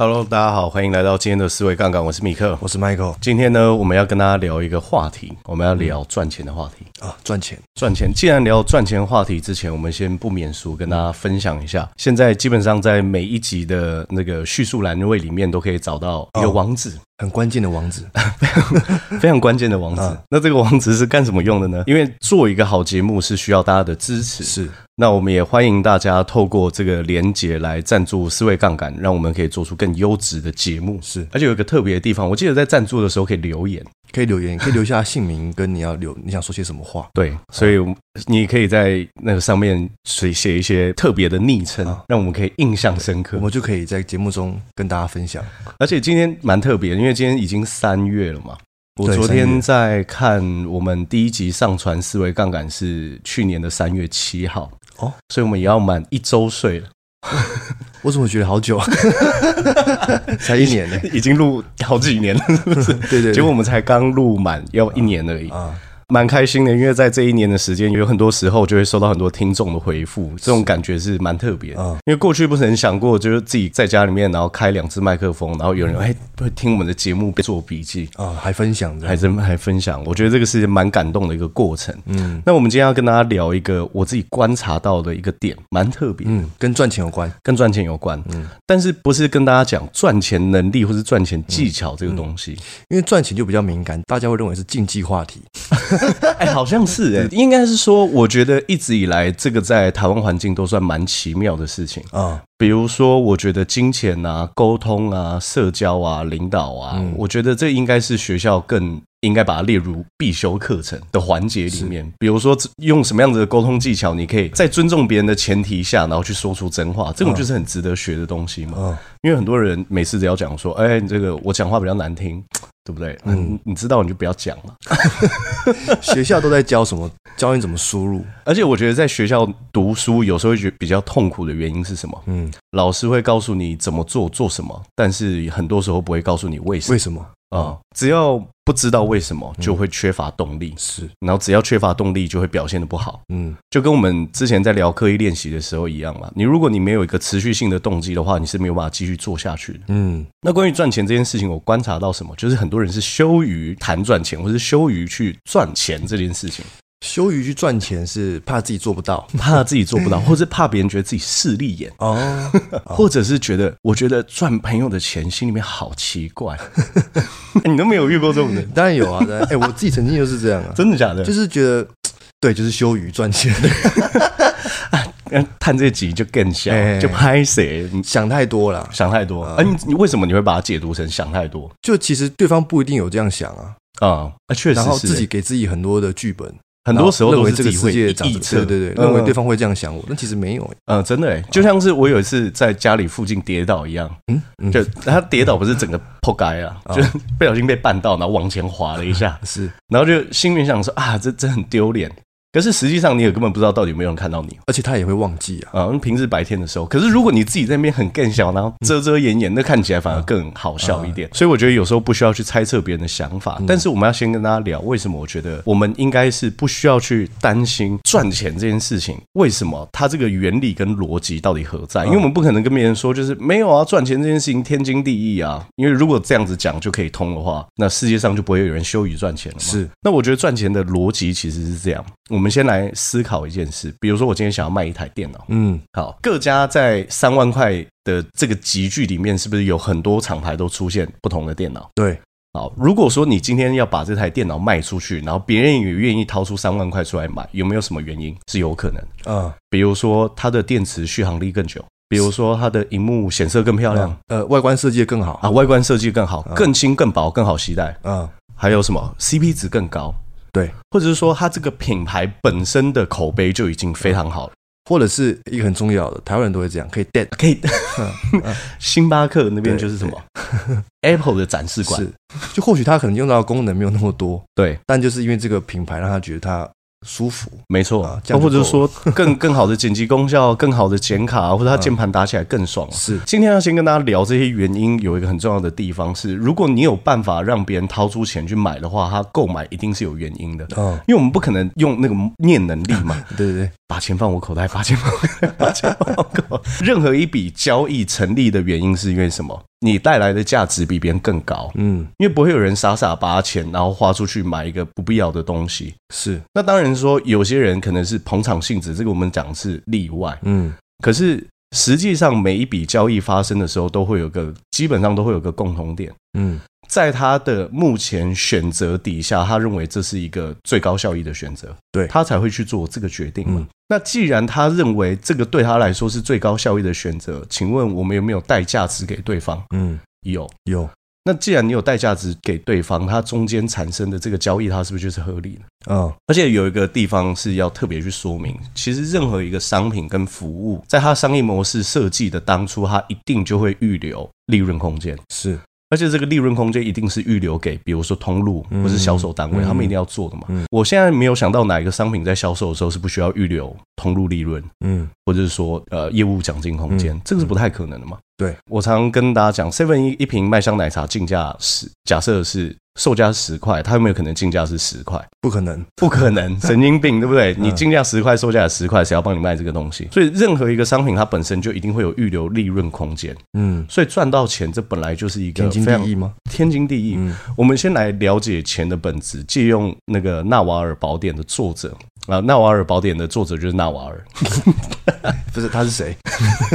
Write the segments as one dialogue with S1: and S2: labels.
S1: Hello，大家好，欢迎来到今天的思维杠杆，我是米克，
S2: 我是 Michael。
S1: 今天呢，我们要跟大家聊一个话题，我们要聊赚钱的话题、
S2: 嗯、啊，赚钱，
S1: 赚钱。既然聊赚钱话题之前，我们先不免俗跟大家分享一下，现在基本上在每一集的那个叙述栏位里面都可以找到一个网址。哦
S2: 很关键的网址，
S1: 非 常非常关键的网址。啊、那这个网址是干什么用的呢？因为做一个好节目是需要大家的支持。
S2: 是，
S1: 那我们也欢迎大家透过这个连接来赞助思维杠杆，让我们可以做出更优质的节目。
S2: 是，
S1: 而且有一个特别的地方，我记得在赞助的时候可以留言。
S2: 可以留言，可以留下姓名跟你要留你想说些什么话。
S1: 对，所以你可以在那个上面写写一些特别的昵称，让我们可以印象深刻。
S2: 我们就可以在节目中跟大家分享。
S1: 而且今天蛮特别，因为今天已经三月了嘛。我昨天在看我们第一集上传思维杠杆是去年的三月七号哦，所以我们也要满一周岁了。
S2: 我怎么觉得好久啊？才一年呢，
S1: 已经录好几年了，是不是？
S2: 对对，对，
S1: 结果我们才刚录满要一年而已。
S2: 啊。
S1: 蛮开心的，因为在这一年的时间，有很多时候就会收到很多听众的回复，这种感觉是蛮特别的。因为过去不是很想过，就是自己在家里面，然后开两只麦克风，然后有人哎会听我们的节目做笔记
S2: 啊，还分享，
S1: 还真还分享。我觉得这个是蛮感动的一个过程。嗯，那我们今天要跟大家聊一个我自己观察到的一个点，蛮特别。
S2: 嗯，跟赚钱有关，
S1: 跟赚钱有关。嗯，但是不是跟大家讲赚钱能力或是赚钱技巧这个东西？
S2: 因为赚钱就比较敏感，大家会认为是禁忌话题。
S1: 哎，好像是 哎，应该是说，我觉得一直以来，这个在台湾环境都算蛮奇妙的事情。啊。比如说，我觉得金钱啊、沟通啊、社交啊、领导啊，我觉得这应该是学校更应该把它列入必修课程的环节里面。比如说，用什么样子的沟通技巧，你可以在尊重别人的前提下，然后去说出真话，这种就是很值得学的东西嘛。因为很多人每次只要讲说，哎，这个我讲话比较难听。对不对？嗯，你知道你就不要讲了。
S2: 学校都在教什么？教你怎么输入。
S1: 而且我觉得在学校读书有时候会觉得比较痛苦的原因是什么？嗯，老师会告诉你怎么做，做什么，但是很多时候不会告诉你为什么。
S2: 为什么？
S1: 啊、嗯，只要不知道为什么，就会缺乏动力。是，然后只要缺乏动力，就会表现的不好。嗯，就跟我们之前在聊刻意练习的时候一样嘛。你如果你没有一个持续性的动机的话，你是没有办法继续做下去的。嗯，那关于赚钱这件事情，我观察到什么？就是很多人是羞于谈赚钱，或是羞于去赚钱这件事情。
S2: 羞于去赚钱是怕自己做不到，
S1: 怕自己做不到，或者怕别人觉得自己势利眼。哦，或者是觉得我觉得赚朋友的钱心里面好奇怪，你都没有遇过这种人？
S2: 当然有啊，哎、欸，我自己曾经就是这样啊，
S1: 真的假的？
S2: 就是觉得 对，就是羞于赚钱，
S1: 看这集就更像，就拍谁？你
S2: 想太多了，
S1: 想太多。哎，你你为什么你会把它解读成想太多？
S2: 就其实对方不一定有这样想啊，
S1: 啊，确实，
S2: 然后自己给自己很多的剧本。
S1: 很多时候都是
S2: 这个世界臆测，对对对，认为对方会这样想我，但其实没有。
S1: 嗯，真的哎，就像是我有一次在家里附近跌倒一样，嗯，就他跌倒不是整个破街啊，就不小心被绊到，然后往前滑了一下，
S2: 是，然后
S1: 就心里想说啊，这这很丢脸。可是实际上你也根本不知道到底有没有人看到你，
S2: 而且他也会忘记啊。
S1: 啊，平时白天的时候，可是如果你自己在那边很更小，然后遮遮掩掩，那看起来反而更好笑一点。所以我觉得有时候不需要去猜测别人的想法，但是我们要先跟大家聊，为什么我觉得我们应该是不需要去担心赚钱这件事情。为什么它这个原理跟逻辑到底何在？因为我们不可能跟别人说就是没有啊，赚钱这件事情天经地义啊。因为如果这样子讲就可以通的话，那世界上就不会有人羞于赚钱了。
S2: 是，
S1: 那我觉得赚钱的逻辑其实是这样。我们先来思考一件事，比如说我今天想要卖一台电脑，嗯，好，各家在三万块的这个集聚里面，是不是有很多厂牌都出现不同的电脑？
S2: 对，
S1: 好，如果说你今天要把这台电脑卖出去，然后别人也愿意掏出三万块出来买，有没有什么原因？是有可能？嗯，比如说它的电池续航力更久，比如说它的荧幕显色更漂亮，
S2: 呃，外观设计更好。
S1: 啊，外观设计更好，更轻更薄更好携带，嗯，还有什么？CP 值更高？
S2: 对，
S1: 或者是说，它这个品牌本身的口碑就已经非常好了，
S2: 或者是一个很重要的，台湾人都会这样，可以带，可以。
S1: 星巴克那边就是什么，Apple 的展示馆，
S2: 是，就或许他可能用到的功能没有那么多，
S1: 对，
S2: 但就是因为这个品牌让他觉得他。舒服，
S1: 没错。啊，或者说更更好的剪辑功效，更好的剪卡，或者它键盘打起来更爽。是，今天要先跟大家聊这些原因，有一个很重要的地方是，如果你有办法让别人掏出钱去买的话，他购买一定是有原因的。嗯，因为我们不可能用那个念能力嘛。
S2: 对 对对，
S1: 把钱放我口袋，把钱放我口袋，把钱放我口袋。任何一笔交易成立的原因是因为什么？你带来的价值比别人更高，嗯，因为不会有人傻傻把钱然后花出去买一个不必要的东西。
S2: 是，
S1: 那当然说有些人可能是捧场性质，这个我们讲是例外，嗯，可是实际上每一笔交易发生的时候，都会有个基本上都会有个共同点，嗯。在他的目前选择底下，他认为这是一个最高效益的选择，
S2: 对，
S1: 他才会去做这个决定嘛。嗯、那既然他认为这个对他来说是最高效益的选择，请问我们有没有带价值给对方？嗯，有
S2: 有。
S1: 那既然你有带价值给对方，它中间产生的这个交易，它是不是就是合理的？嗯，而且有一个地方是要特别去说明，其实任何一个商品跟服务，在它商业模式设计的当初，它一定就会预留利润空间，
S2: 是。
S1: 而且这个利润空间一定是预留给，比如说通路或是销售单位，他们一定要做的嘛。我现在没有想到哪一个商品在销售的时候是不需要预留通路利润，嗯，或者是说呃业务奖金空间，这个是不太可能的嘛。
S2: 对，我
S1: 常常跟大家讲，seven 一一瓶麦香奶茶进价是假设是。售价十块，它有没有可能进价是十块？
S2: 不可能，
S1: 不可能，神经病，对不对？你进价十块，售价十块，谁要帮你卖这个东西？所以任何一个商品，它本身就一定会有预留利润空间。嗯，所以赚到钱，这本来就是一个
S2: 天经地义吗？
S1: 天经地义。嗯，我们先来了解钱的本质，借用那个《纳瓦尔宝典》的作者。啊，纳瓦尔宝典的作者就是纳瓦尔，
S2: 不是，他是谁？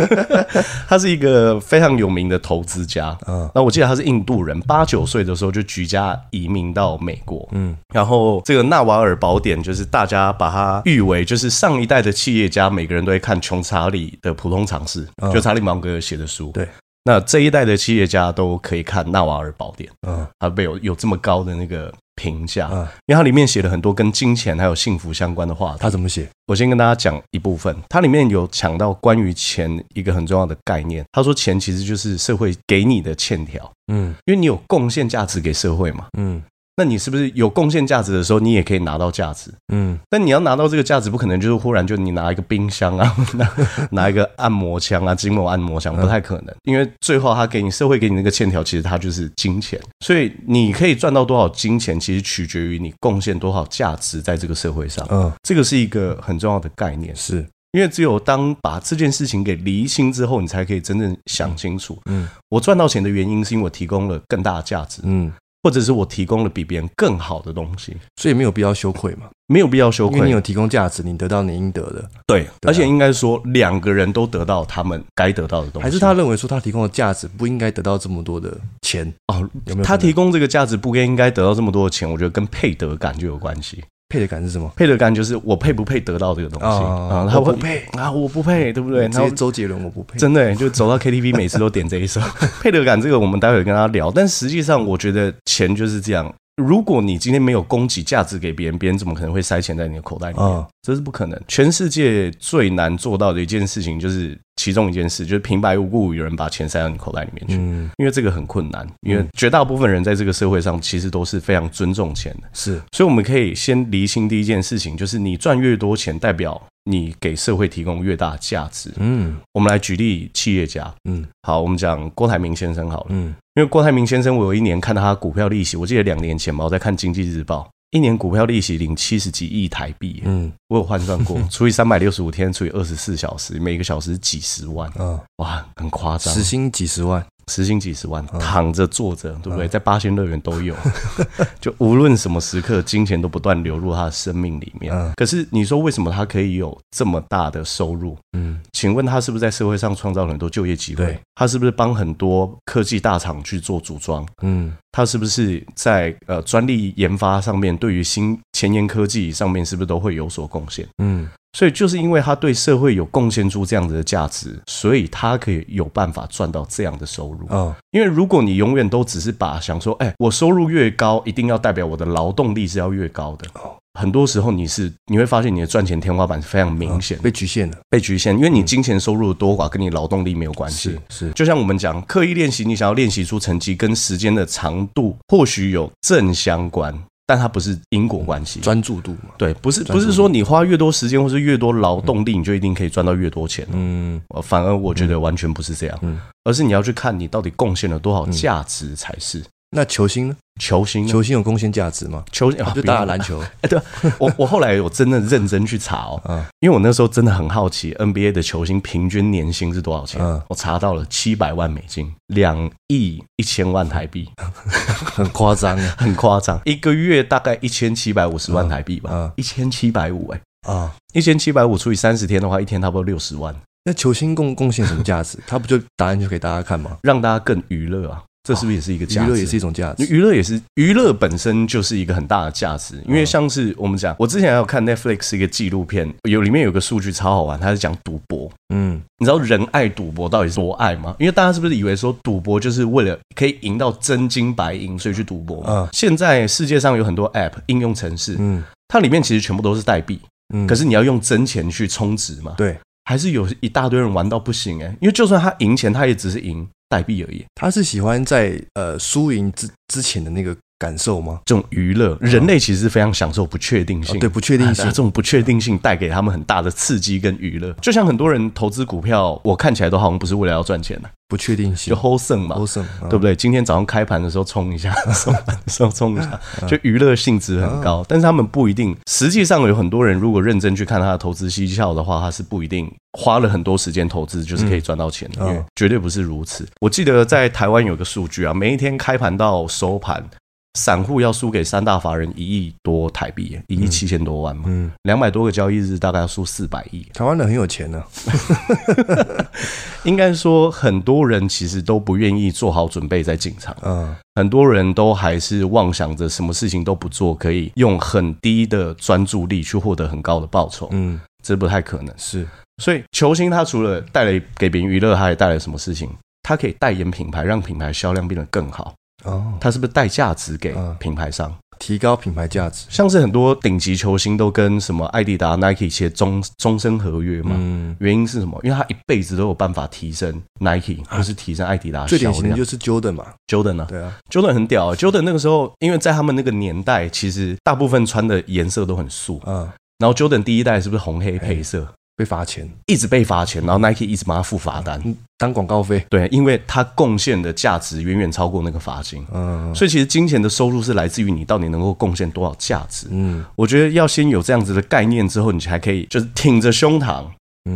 S1: 他是一个非常有名的投资家。嗯，那我记得他是印度人，八九岁的时候就举家移民到美国。嗯，然后这个纳瓦尔宝典就是大家把它誉为就是上一代的企业家，每个人都会看穷查理的普通常识，就查理芒格写的书。
S2: 对。
S1: 那这一代的企业家都可以看《纳瓦尔宝典》，嗯，他被有有这么高的那个评价，嗯，因为它里面写了很多跟金钱还有幸福相关的话。
S2: 他怎么写？
S1: 我先跟大家讲一部分，它里面有讲到关于钱一个很重要的概念。他说，钱其实就是社会给你的欠条，嗯，因为你有贡献价值给社会嘛，嗯。那你是不是有贡献价值的时候，你也可以拿到价值？嗯，但你要拿到这个价值，不可能就是忽然就你拿一个冰箱啊，拿拿一个按摩枪啊，筋膜按摩枪，不太可能。因为最后他给你社会给你那个欠条，其实它就是金钱。所以你可以赚到多少金钱，其实取决于你贡献多少价值在这个社会上。嗯，这个是一个很重要的概念，
S2: 是
S1: 因为只有当把这件事情给厘清之后，你才可以真正想清楚。嗯，我赚到钱的原因是因为我提供了更大的价值。嗯。或者是我提供了比别人更好的东西，
S2: 所以没有必要羞愧嘛？
S1: 没有必要羞愧，
S2: 因为你有提供价值，你得到你应得的。
S1: 对，而且应该说两个人都得到他们该得到的东西。
S2: 还是他认为说他提供的价值不应该得到这么多的钱哦？
S1: 有没有？他提供这个价值不应该得到这么多的钱？我觉得跟配得感就有关系。
S2: 配得感是什么？
S1: 配得感就是我配不配得到这个东西
S2: 啊？他不配
S1: 啊，我不配，对不对？
S2: 然后周杰伦我不配，
S1: 真的就走到 KTV 每次都点这一首。配得感这个我们待会跟他聊，但实际上我觉得钱就是这样。如果你今天没有供给价值给别人，别人怎么可能会塞钱在你的口袋里面？这是不可能。全世界最难做到的一件事情，就是其中一件事，就是平白无故有人把钱塞到你口袋里面去。嗯，因为这个很困难，因为绝大部分人在这个社会上其实都是非常尊重钱的。
S2: 是，
S1: 所以我们可以先厘清第一件事情，就是你赚越多钱，代表你给社会提供越大价值。嗯，我们来举例企业家。嗯，好，我们讲郭台铭先生好了。嗯。因为郭台铭先生，我有一年看他股票利息，我记得两年前嘛，我在看《经济日报》，一年股票利息领七十几亿台币，嗯，我有换算过，除以三百六十五天，除以二十四小时，每个小时几十万，嗯，哇，很夸张，
S2: 时薪几十万。
S1: 时薪几十万，躺着坐着，对不对？在八仙乐园都有，就无论什么时刻，金钱都不断流入他的生命里面。可是你说为什么他可以有这么大的收入？嗯，请问他是不是在社会上创造了很多就业机会？他是不是帮很多科技大厂去做组装？嗯，他是不是在呃专利研发上面，对于新前沿科技上面，是不是都会有所贡献？嗯。所以就是因为他对社会有贡献出这样子的价值，所以他可以有办法赚到这样的收入。嗯，因为如果你永远都只是把想说，哎，我收入越高，一定要代表我的劳动力是要越高的。哦，很多时候你是你会发现你的赚钱天花板是非常明显，
S2: 被局限了，
S1: 被局限。因为你金钱收入的多寡跟你劳动力没有关系。是，是，就像我们讲，刻意练习，你想要练习出成绩，跟时间的长度或许有正相关。但它不是因果关系，
S2: 专注度嘛？
S1: 对，不是不是说你花越多时间或是越多劳动力，你就一定可以赚到越多钱。嗯，反而我觉得完全不是这样，嗯，而是你要去看你到底贡献了多少价值才是。
S2: 那球星呢？
S1: 球星，
S2: 球星有贡献价值吗？
S1: 球星
S2: 就打打篮球。
S1: 哎，对，我我后来有真的认真去查哦，嗯，因为我那时候真的很好奇 NBA 的球星平均年薪是多少钱。嗯，我查到了七百万美金，两亿一千万台币，
S2: 很夸张，
S1: 很夸张，一个月大概一千七百五十万台币吧，一千七百五，哎，啊，一千七百五除以三十天的话，一天差不多六十万。
S2: 那球星贡贡献什么价值？他不就答案就给大家看吗？
S1: 让大家更娱乐啊。这是不是也是一个价值？
S2: 娱乐也是一种价值。
S1: 娱乐也是娱乐本身就是一个很大的价值，因为像是我们讲，我之前还有看 Netflix 一个纪录片，有里面有个数据超好玩，它是讲赌博。嗯，你知道人爱赌博到底是多爱吗？因为大家是不是以为说赌博就是为了可以赢到真金白银，所以去赌博？嗯，现在世界上有很多 App 应用程式，嗯，它里面其实全部都是代币，嗯，可是你要用真钱去充值嘛？
S2: 对，
S1: 还是有一大堆人玩到不行哎，因为就算他赢钱，他也只是赢。代币而已，
S2: 他是喜欢在呃输赢之之前的那个感受吗？
S1: 这种娱乐，人类其实是非常享受不确定性，
S2: 哦、对不确定性，
S1: 这种不确定性带给他们很大的刺激跟娱乐。就像很多人投资股票，我看起来都好像不是为了要赚钱的，
S2: 不确定性
S1: 就 hold 胜嘛，hold 胜，对不对？今天早上开盘的时候冲一下，收盘的时候冲一下，就娱乐性质很高。但是他们不一定，实际上有很多人如果认真去看他的投资绩效的话，他是不一定花了很多时间投资就是可以赚到钱的，因为绝对不是如此。我记得在台湾有个数据啊，每一天开盘到收盘。散户要输给三大法人一亿多台币，一亿七千多万嘛，嗯，两百多个交易日大概要输四百亿。
S2: 台湾人很有钱呢，
S1: 应该说很多人其实都不愿意做好准备再进场，嗯，很多人都还是妄想着什么事情都不做，可以用很低的专注力去获得很高的报酬，嗯，这不太可能。
S2: 是，
S1: 所以球星他除了带来给别人娱乐，他还带来什么事情？他可以代言品牌，让品牌销量变得更好。哦，他是不是带价值给品牌商，
S2: 提高品牌价值？
S1: 像是很多顶级球星都跟什么艾迪达、Nike 签终终身合约嘛？嗯，原因是什么？因为他一辈子都有办法提升 Nike，或是提升艾迪达。
S2: 最典型的就是 Jordan 嘛
S1: ，Jordan 啊，
S2: 对啊
S1: ，Jordan 很屌啊。Jordan 那个时候，因为在他们那个年代，其实大部分穿的颜色都很素，嗯，然后 Jordan 第一代是不是红黑配色？
S2: 被罚钱，
S1: 一直被罚钱，然后 Nike 一直帮他付罚单，
S2: 当广告费。
S1: 对，因为他贡献的价值远远超过那个罚金。嗯，所以其实金钱的收入是来自于你到底能够贡献多少价值。嗯，我觉得要先有这样子的概念之后，你才可以就是挺着胸膛，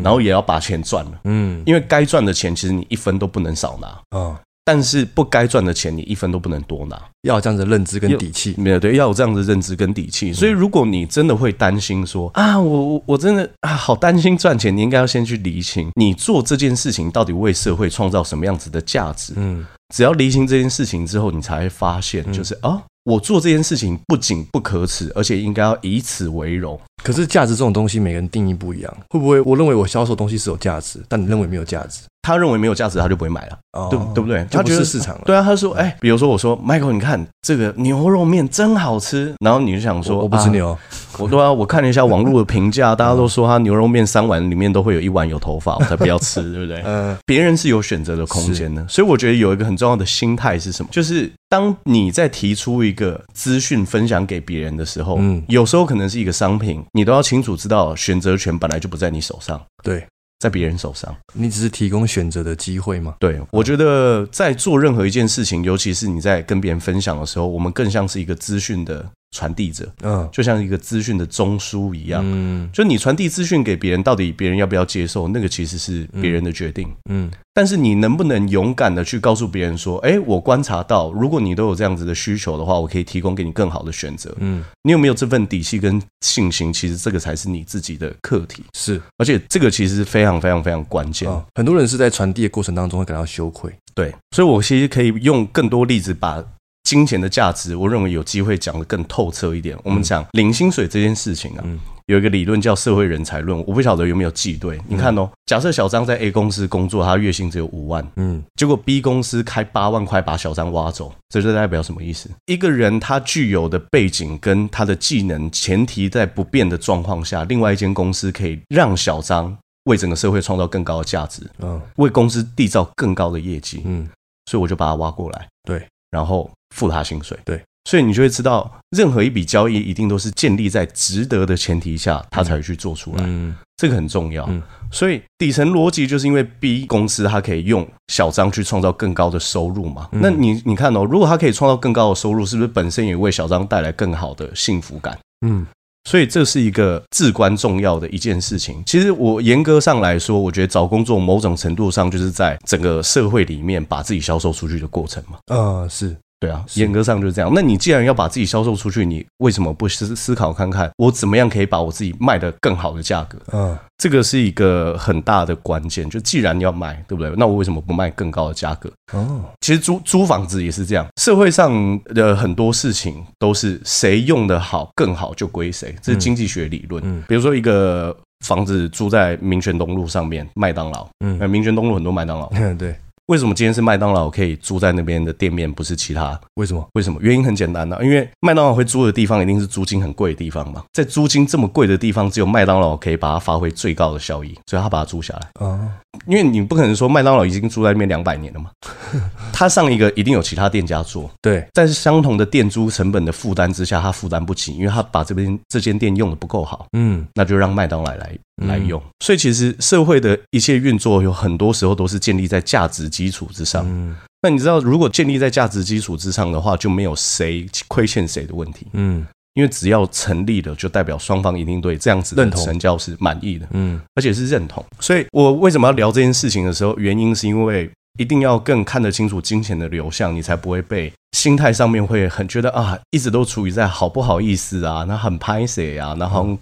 S1: 然后也要把钱赚了。嗯，因为该赚的钱其实你一分都不能少拿。嗯。但是不该赚的钱，你一分都不能多拿。
S2: 要有这样子的认知跟底气，
S1: 没有对，要有这样子的认知跟底气。所以，如果你真的会担心说啊，我我我真的啊，好担心赚钱，你应该要先去厘清，你做这件事情到底为社会创造什么样子的价值。嗯，只要厘清这件事情之后，你才会发现，就是啊，我做这件事情不仅不可耻，而且应该要以此为荣。
S2: 可是价值这种东西，每个人定义不一样。会不会我认为我销售东西是有价值，但你认为没有价值？
S1: 他认为没有价值，他就不会买了，对对不对？
S2: 他觉得市场了。
S1: 对啊，他说：“哎，比如说我说，Michael，你看这个牛肉面真好吃。”然后你就想说：“
S2: 我不吃牛。”
S1: 我对啊，我看了一下网络的评价，大家都说他牛肉面三碗里面都会有一碗有头发，我才不要吃，对不对？嗯。别人是有选择的空间的，所以我觉得有一个很重要的心态是什么？就是当你在提出一个资讯分享给别人的时候，嗯，有时候可能是一个商品，你都要清楚知道选择权本来就不在你手上。
S2: 对。
S1: 在别人手上，
S2: 你只是提供选择的机会吗？
S1: 对，我觉得在做任何一件事情，尤其是你在跟别人分享的时候，我们更像是一个资讯的传递者，嗯，就像一个资讯的中枢一样，嗯，就你传递资讯给别人，到底别人要不要接受，那个其实是别人的决定，嗯。但是你能不能勇敢的去告诉别人说，哎，我观察到，如果你都有这样子的需求的话，我可以提供给你更好的选择，嗯。你有没有这份底气跟信心？其实这个才是你自己的课题，
S2: 是。
S1: 而且这个其实是非常非常非常关键。
S2: 很多人是在传递的过程当中会感到羞愧，
S1: 对。所以我其实可以用更多例子把。金钱的价值，我认为有机会讲得更透彻一点。我们讲领薪水这件事情啊，有一个理论叫社会人才论，我不晓得有没有记对。你看哦，假设小张在 A 公司工作，他月薪只有五万，嗯，结果 B 公司开八万块把小张挖走，这就代表什么意思？一个人他具有的背景跟他的技能，前提在不变的状况下，另外一间公司可以让小张为整个社会创造更高的价值，嗯，为公司缔造更高的业绩，嗯，所以我就把他挖过来，
S2: 对，
S1: 然后。付他薪水，
S2: 对，
S1: 所以你就会知道，任何一笔交易一定都是建立在值得的前提下，他才会去做出来。嗯，这个很重要。嗯，所以底层逻辑就是因为 B 公司它可以用小张去创造更高的收入嘛。嗯，那你你看哦，如果他可以创造更高的收入，是不是本身也为小张带来更好的幸福感？嗯。所以这是一个至关重要的一件事情。其实我严格上来说，我觉得找工作某种程度上就是在整个社会里面把自己销售出去的过程嘛。
S2: 啊，是。
S1: 对啊，严格上就是这样。那你既然要把自己销售出去，你为什么不思思考看看，我怎么样可以把我自己卖的更好的价格？嗯，这个是一个很大的关键。就既然要卖，对不对？那我为什么不卖更高的价格？哦，其实租租房子也是这样。社会上的很多事情都是谁用的好更好就归谁，这是经济学理论。嗯，比如说一个房子租在民权东路上面，麦当劳。嗯，民权东路很多麦当劳。
S2: 嗯，对。
S1: 为什么今天是麦当劳可以租在那边的店面，不是其他？
S2: 为什么？
S1: 为什么？原因很简单呐，因为麦当劳会租的地方一定是租金很贵的地方嘛，在租金这么贵的地方，只有麦当劳可以把它发挥最高的效益，所以他把它租下来。哦，因为你不可能说麦当劳已经住在那边两百年了嘛，他上一个一定有其他店家做。
S2: 对，
S1: 在相同的店租成本的负担之下，他负担不起，因为他把这边这间店用的不够好。嗯，那就让麦当劳来。来用，所以其实社会的一切运作有很多时候都是建立在价值基础之上。嗯，那你知道，如果建立在价值基础之上的话，就没有谁亏欠谁的问题。嗯，因为只要成立了，就代表双方一定对这样子的成交是满意的。嗯，而且是认同。所以我为什么要聊这件事情的时候，原因是因为一定要更看得清楚金钱的流向，你才不会被心态上面会很觉得啊，一直都处于在好不好意思啊，那很拍谁啊，然后。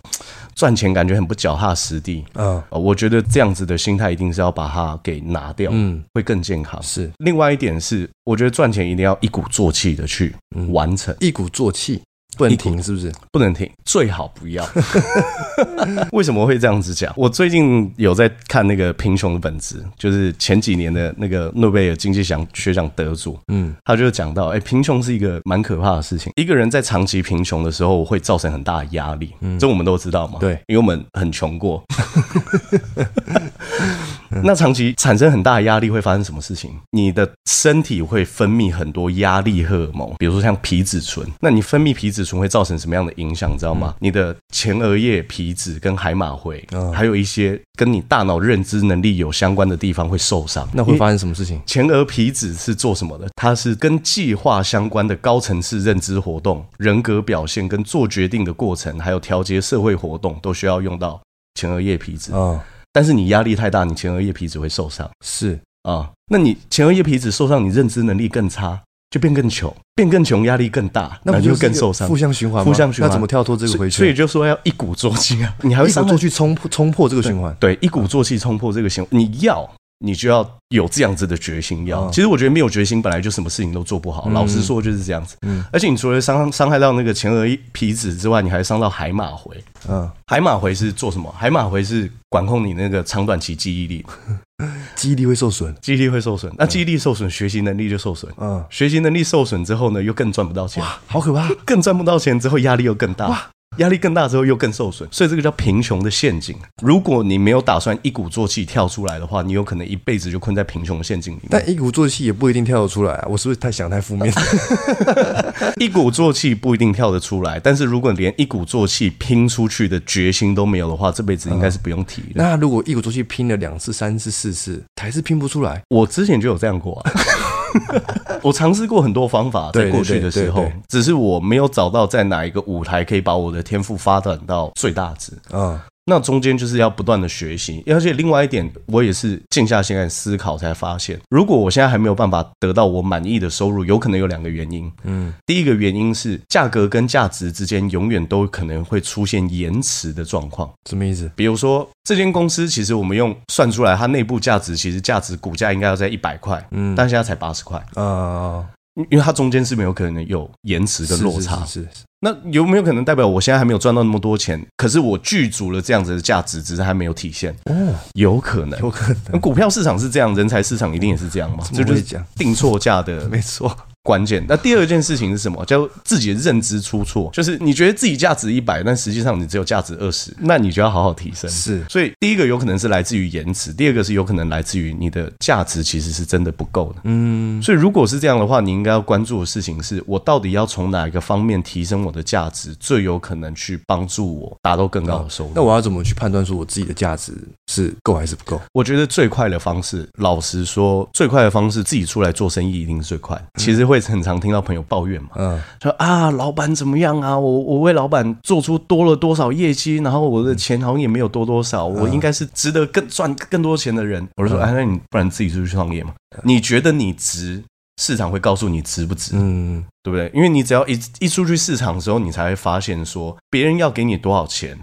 S1: 赚钱感觉很不脚踏实地，嗯，我觉得这样子的心态一定是要把它给拿掉，嗯，会更健康。
S2: 是，
S1: 另外一点是，我觉得赚钱一定要一鼓作气的去完成，
S2: 一鼓作气。不能停，是不是？
S1: 不能停，最好不要。为什么会这样子讲？我最近有在看那个《贫穷的本质》，就是前几年的那个诺贝尔经济奖学奖得主，嗯，他就讲到，哎，贫穷是一个蛮可怕的事情。一个人在长期贫穷的时候，会造成很大的压力，嗯，这我们都知道嘛。
S2: 对，
S1: 因为我们很穷过。那长期产生很大的压力会发生什么事情？你的身体会分泌很多压力荷尔蒙，比如说像皮质醇。那你分泌皮质醇会造成什么样的影响？你知道吗？你的前额叶皮质跟海马回，还有一些跟你大脑认知能力有相关的地方会受伤。
S2: 那会发生什么事情？
S1: 前额皮质是做什么的？它是跟计划相关的高层次认知活动、人格表现跟做决定的过程，还有调节社会活动，都需要用到前额叶皮质。嗯。但是你压力太大，你前额叶皮质会受伤。
S2: 是
S1: 啊，那你前额叶皮质受伤，你认知能力更差，就变更穷，变更穷，压力更大，那就更受伤。
S2: 负向循环，
S1: 负向循环，
S2: 那怎么跳脱这个回圈？
S1: 所以就说要一鼓作气啊，你还要
S2: 一鼓作气冲破冲破这个循环。
S1: 对，一鼓作气冲破这个循环，你要。你就要有这样子的决心，要。其实我觉得没有决心，本来就什么事情都做不好。老实说就是这样子。嗯。而且你除了伤伤害到那个前额皮质之外，你还伤到海马回。嗯。海马回是做什么？海马回是管控你那个长短期记忆力。
S2: 记忆力会受损，
S1: 记忆力会受损。那记忆力受损，学习能力就受损。嗯。学习能力受损之后呢，又更赚不到钱。
S2: 哇，好可怕！
S1: 更赚不到钱之后，压力又更大。哇。压力更大之后又更受损，所以这个叫贫穷的陷阱。如果你没有打算一鼓作气跳出来的话，你有可能一辈子就困在贫穷的陷阱里面。
S2: 但一鼓作气也不一定跳得出来啊！我是不是太想太负面？
S1: 一鼓作气不一定跳得出来，但是如果连一鼓作气拼出去的决心都没有的话，这辈子应该是不用提的。
S2: 那如果一鼓作气拼了两次、三次、四次，还是拼不出来？
S1: 我之前就有这样过啊。我尝试过很多方法，在过去的时候，只是我没有找到在哪一个舞台可以把我的天赋发展到最大值。嗯。那中间就是要不断的学习，而且另外一点，我也是静下心来思考才发现，如果我现在还没有办法得到我满意的收入，有可能有两个原因。嗯，第一个原因是价格跟价值之间永远都可能会出现延迟的状况。
S2: 什么意思？
S1: 比如说，这间公司其实我们用算出来，它内部价值其实价值股价应该要在一百块，嗯，但现在才八十块。嗯。因为它中间是没有可能有延迟跟落差，
S2: 是是，是，是。
S1: 那有没有可能代表我现在还没有赚到那么多钱，可是我具足了这样子的价值，只是还没有体现？哦，有可能，
S2: 有可能。
S1: 股票市场是这样，人才市场一定也是这样嘛？这就是讲定错价的，
S2: 没错。
S1: 关键。那第二件事情是什么？叫自己的认知出错，就是你觉得自己价值一百，但实际上你只有价值二十，那你就要好好提升。
S2: 是，
S1: 所以第一个有可能是来自于颜值，第二个是有可能来自于你的价值其实是真的不够的。嗯，所以如果是这样的话，你应该要关注的事情是我到底要从哪一个方面提升我的价值，最有可能去帮助我达到更高的收入。
S2: 那我要怎么去判断说我自己的价值是够还是不够？
S1: 我觉得最快的方式，老实说，最快的方式自己出来做生意一定是最快。其实会很常听到朋友抱怨嘛，嗯，说啊，老板怎么样啊？我我为老板做出多了多少业绩，然后我的钱好像也没有多多少，我应该是值得更赚更多钱的人。我就说，哎，那你不然自己出去创业嘛？你觉得你值，市场会告诉你值不值，嗯，对不对？因为你只要一一出去市场的时候，你才会发现说，别人要给你多少钱。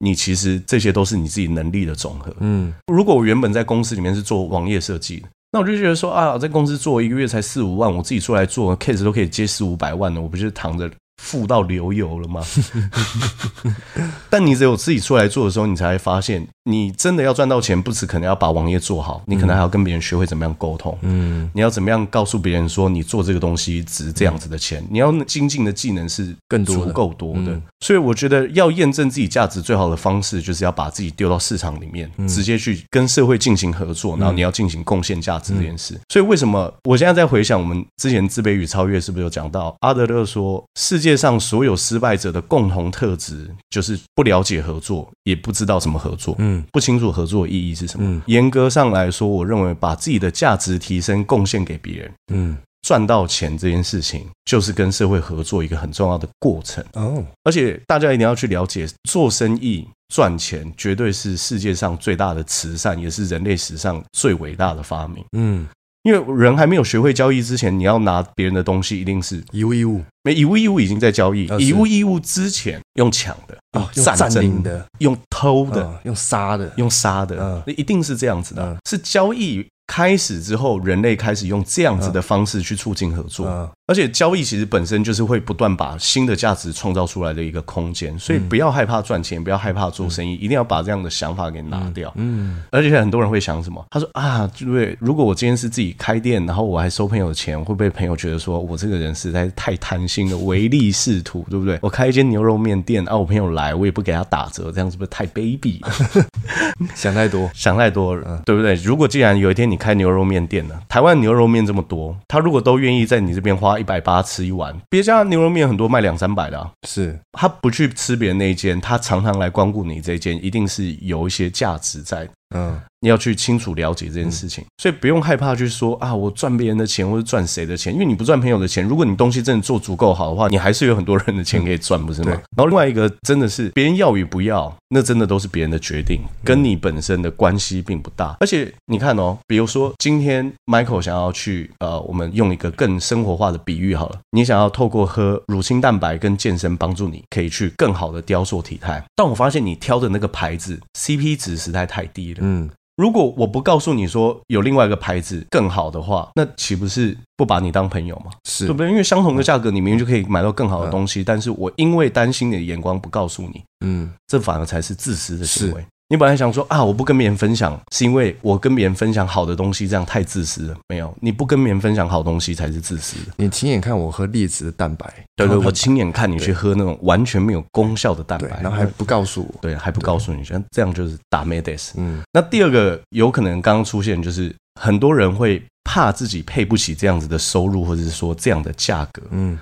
S1: 你其实这些都是你自己能力的总和。嗯，如果我原本在公司里面是做网页设计的，那我就觉得说啊，在公司做一个月才四五万，我自己出来做 case 都可以接四五百万的，我不就是躺着？富到流油了吗？但你只有自己出来做的时候，你才会发现，你真的要赚到钱，不止可能要把网页做好，你可能还要跟别人学会怎么样沟通。嗯，你要怎么样告诉别人说你做这个东西值这样子的钱？你要精进的技能是更多、足够多的。所以我觉得要验证自己价值最好的方式，就是要把自己丢到市场里面，直接去跟社会进行合作，然后你要进行贡献价值这件事。所以为什么我现在在回想我们之前自卑与超越是不是有讲到阿德勒说世界。世界上所有失败者的共同特质就是不了解合作，也不知道怎么合作，嗯，不清楚合作的意义是什么。嗯，严格上来说，我认为把自己的价值提升、贡献给别人，嗯，赚到钱这件事情，就是跟社会合作一个很重要的过程。哦，而且大家一定要去了解，做生意赚钱绝对是世界上最大的慈善，也是人类史上最伟大的发明。嗯。因为人还没有学会交易之前，你要拿别人的东西，一定是
S2: 以物易物。
S1: 没以物易物已经在交易，以物易物之前用抢的，用占领的，用偷的，用杀的，用杀的，那一定是这样子的，是交易。开始之后，人类开始用这样子的方式去促进合作，而且交易其实本身就是会不断把新的价值创造出来的一个空间，所以不要害怕赚钱，不要害怕做生意，一定要把这样的想法给拿掉。嗯，而且很多人会想什么？他说啊，对不对？如果我今天是自己开店，然后我还收朋友的钱，会不会朋友觉得说我这个人实在是太贪心了，唯利是图，对不对？我开一间牛肉面店，啊，我朋友来，我也不给他打折，这样是不是太卑鄙了？
S2: 想太多，
S1: 想太多了，对不对？如果既然有一天你开牛肉面店了？台湾牛肉面这么多，他如果都愿意在你这边花一百八吃一碗，别家牛肉面很多卖两三百的啊。
S2: 是
S1: 他不去吃别人那一间，他常常来光顾你这一间，一定是有一些价值在。嗯。你要去清楚了解这件事情，所以不用害怕去说啊，我赚别人的钱或者赚谁的钱，因为你不赚朋友的钱。如果你东西真的做足够好的话，你还是有很多人的钱可以赚，不是吗？然后另外一个真的是别人要与不要，那真的都是别人的决定，跟你本身的关系并不大。而且你看哦，比如说今天 Michael 想要去呃，我们用一个更生活化的比喻好了，你想要透过喝乳清蛋白跟健身帮助你可以去更好的雕塑体态，但我发现你挑的那个牌子 CP 值实在太低了，嗯。如果我不告诉你说有另外一个牌子更好的话，那岂不是不把你当朋友吗？是对不对？因为相同的价格，你明明就可以买到更好的东西，但是我因为担心你的眼光不告诉你，嗯，这反而才是自私的行为。你本来想说啊，我不跟别人分享，是因为我跟别人分享好的东西，这样太自私了。没有，你不跟别人分享好东西才是自私的。
S2: 你亲眼看我喝劣质的蛋白，
S1: 对对，我亲眼看你去喝那种完全没有功效的蛋白，
S2: 然后还不告诉我，
S1: 对，还不告诉你，这样就是打咩 des。嗯，那第二个有可能刚刚出现，就是很多人会怕自己配不起这样子的收入，或者是说这样的价格。嗯。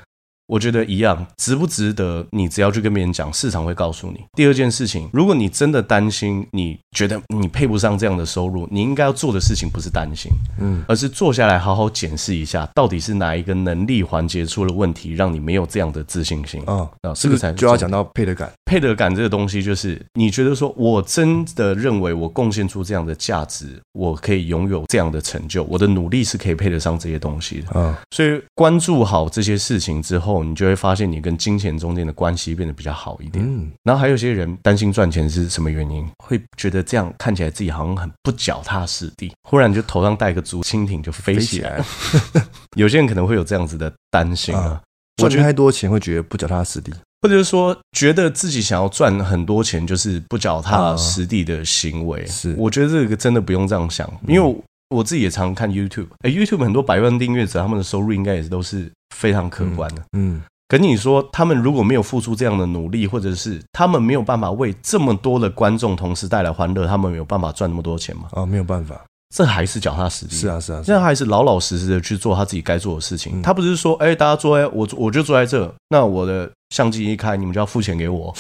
S1: 我觉得一样，值不值得？你只要去跟别人讲，市场会告诉你。第二件事情，如果你真的担心，你觉得你配不上这样的收入，你应该要做的事情不是担心，嗯，而是坐下来好好检视一下，到底是哪一个能力环节出了问题，让你没有这样的自信心。啊啊，这个才
S2: 就要讲到配得感。
S1: 配得感这个东西，就是你觉得说我真的认为我贡献出这样的价值，我可以拥有这样的成就，我的努力是可以配得上这些东西的。嗯，所以关注好这些事情之后。你就会发现，你跟金钱中间的关系变得比较好一点。嗯，然后还有些人担心赚钱是什么原因？会觉得这样看起来自己好像很不脚踏实地，忽然就头上戴个竹蜻蜓就飞起来了。有些人可能会有这样子的担心啊，
S2: 赚太多钱会觉得不脚踏实地，
S1: 或者是说觉得自己想要赚很多钱就是不脚踏实地的行为。是，我觉得这个真的不用这样想，因为。我自己也常看 YouTube，哎，YouTube 很多百万订阅者，他们的收入应该也是都是非常可观的。嗯，跟你说，他们如果没有付出这样的努力，或者是他们没有办法为这么多的观众同时带来欢乐，他们没有办法赚那么多钱吗？
S2: 啊，没有办法。
S1: 这还是脚踏实地，
S2: 是啊，是啊，
S1: 现在还是老老实实的去做他自己该做的事情。他不是说，哎，大家坐在我我就坐在这，那我的相机一开，你们就要付钱给我，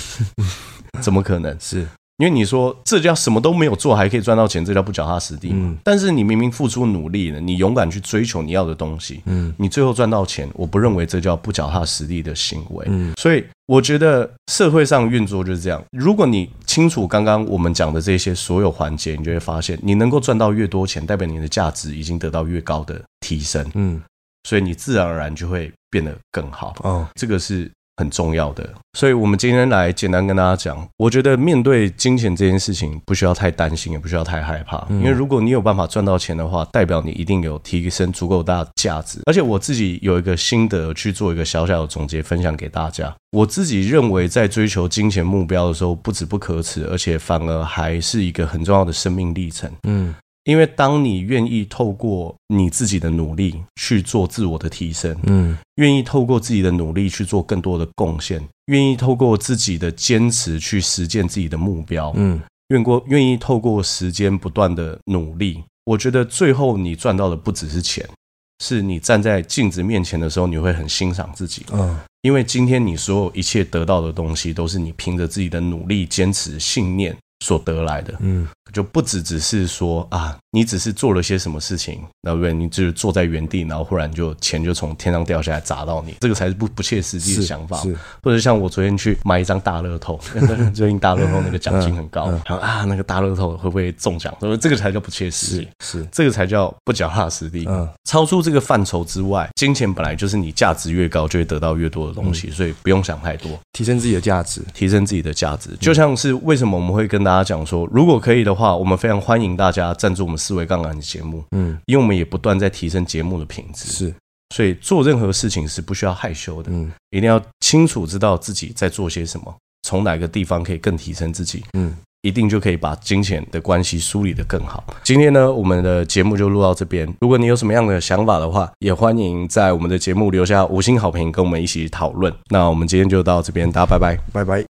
S1: 怎么可能？
S2: 是。
S1: 因为你说这叫什么都没有做还可以赚到钱，这叫不脚踏实地。嗯，但是你明明付出努力了，你勇敢去追求你要的东西，嗯，你最后赚到钱，我不认为这叫不脚踏实地的行为。嗯，所以我觉得社会上运作就是这样。如果你清楚刚刚我们讲的这些所有环节，你就会发现，你能够赚到越多钱，代表你的价值已经得到越高的提升。嗯，所以你自然而然就会变得更好。哦，这个是。很重要的，所以我们今天来简单跟大家讲，我觉得面对金钱这件事情，不需要太担心，也不需要太害怕，因为如果你有办法赚到钱的话，代表你一定有提升足够大的价值。而且我自己有一个心得，去做一个小小的总结，分享给大家。我自己认为，在追求金钱目标的时候，不止不可耻，而且反而还是一个很重要的生命历程。嗯。因为当你愿意透过你自己的努力去做自我的提升，嗯，愿意透过自己的努力去做更多的贡献，愿意透过自己的坚持去实现自己的目标，嗯，愿过愿意透过时间不断的努力，我觉得最后你赚到的不只是钱，是你站在镜子面前的时候，你会很欣赏自己，嗯，因为今天你所有一切得到的东西，都是你凭着自己的努力、坚持、信念。所得来的，嗯，就不只只是说啊，你只是做了些什么事情，那不对？你就是坐在原地，然后忽然就钱就从天上掉下来砸到你，这个才是不不切实际的想法。或者像我昨天去买一张大乐透，最近大乐透那个奖金很高，然后啊，那个大乐透会不会中奖？所以这个才叫不切实际，是，是。这个才叫不脚踏实地。嗯，超出这个范畴之外，金钱本来就是你价值越高就会得到越多的东西，所以不用想太多，
S2: 提升自己的价值，
S1: 提升自己的价值，就像是为什么我们会跟大家讲说，如果可以的话，我们非常欢迎大家赞助我们思维杠杆的节目，嗯，因为我们也不断在提升节目的品质，是，所以做任何事情是不需要害羞的，嗯，一定要清楚知道自己在做些什么，从哪个地方可以更提升自己，嗯，一定就可以把金钱的关系梳理得更好。今天呢，我们的节目就录到这边，如果你有什么样的想法的话，也欢迎在我们的节目留下五星好评，跟我们一起讨论。那我们今天就到这边，大家拜拜，
S2: 拜拜。